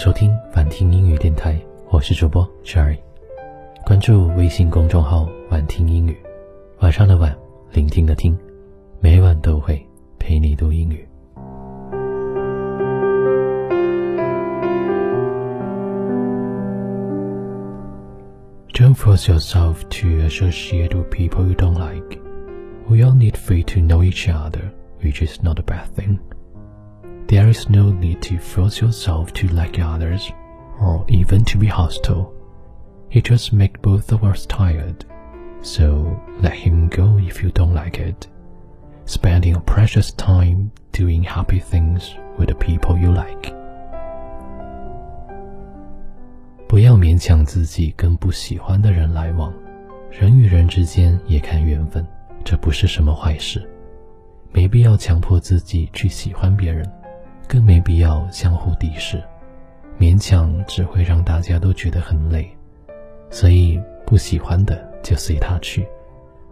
收听晚听英语电台，我是主播 Cherry。关注微信公众号“晚听英语”，晚上的晚，聆听的听，每晚都会陪你读英语。Don't force yourself to associate with people you don't like. We all need free to know each other, which is not a bad thing. There is no need to force yourself to like others, or even to be hostile. It just makes both of us tired. So let him go if you don't like it. Spending your precious time doing happy things with the people you like. 不要勉强自己跟不喜欢的人来往，人与人之间也看缘分，这不是什么坏事。没必要强迫自己去喜欢别人， 更没必要相互敌视，勉强只会让大家都觉得很累。所以不喜欢的就随他去，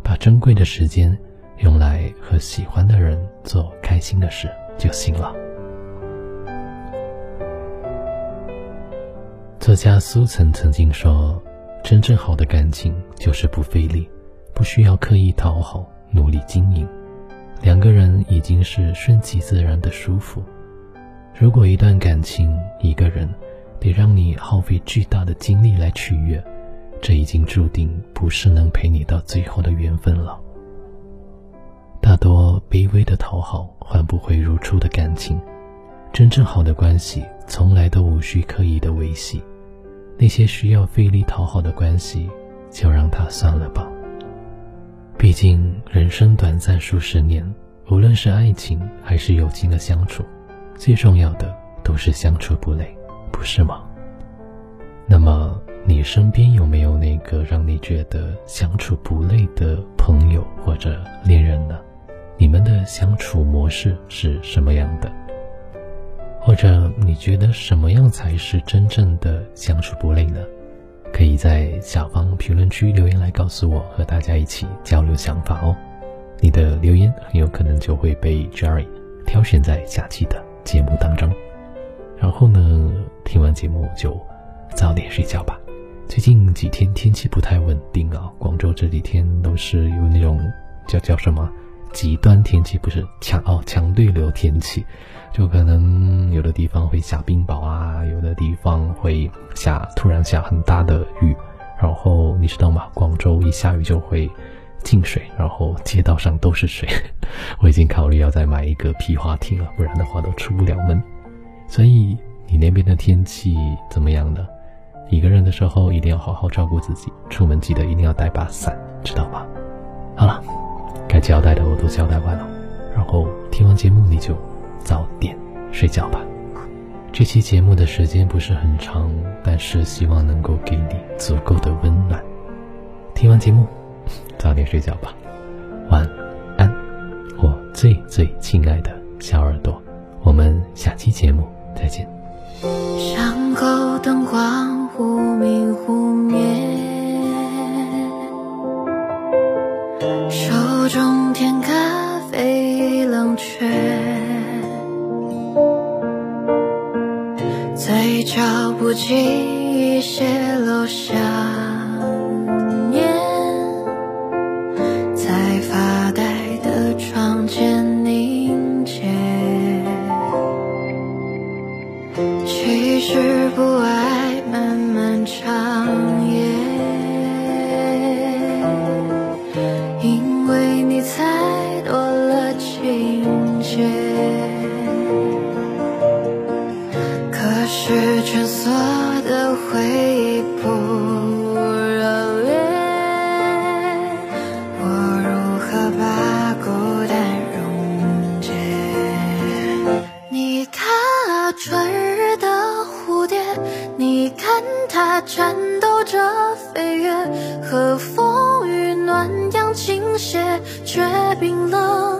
把珍贵的时间用来和喜欢的人做开心的事就行了。作家苏岑曾经说：“真正好的感情就是不费力，不需要刻意讨好、努力经营，两个人已经是顺其自然的舒服。如果一段感情、一个人得让你耗费巨大的精力来取悦，这已经注定不是能陪你到最后的缘分了。大多卑微的讨好换不回如初的感情，真正好的关系从来都无需刻意的维系。”那些需要费力讨好的关系，就让它算了吧。毕竟人生短暂数十年，无论是爱情还是友情的相处，最重要的都是相处不累，不是吗？那么你身边有没有那个让你觉得相处不累的朋友或者恋人呢？你们的相处模式是什么样的？或者你觉得什么样才是真正的相处不累呢？可以在下方评论区留言来告诉我，和大家一起交流想法哦。你的留言很有可能就会被 Jerry 挑选在下期的节目当中。然后呢，听完节目就早点睡觉吧。最近几天天气不太稳定啊，广州这几天都是有那种叫叫什么？极端天气不是强哦，强对流天气，就可能有的地方会下冰雹啊，有的地方会下突然下很大的雨，然后你知道吗？广州一下雨就会进水，然后街道上都是水。我已经考虑要再买一个皮划艇了，不然的话都出不了门。所以你那边的天气怎么样呢？一个人的时候一定要好好照顾自己，出门记得一定要带把伞，知道吗？好了。该交代的我都交代完了，然后听完节目你就早点睡觉吧。这期节目的时间不是很长，但是希望能够给你足够的温暖。听完节目，早点睡觉吧，晚安，我最最亲爱的小耳朵。我们下期节目再见。巷口灯光忽明忽灭。手中添咖啡已冷却，嘴角不经意泄露想你才多了情节可是倾斜，却冰冷。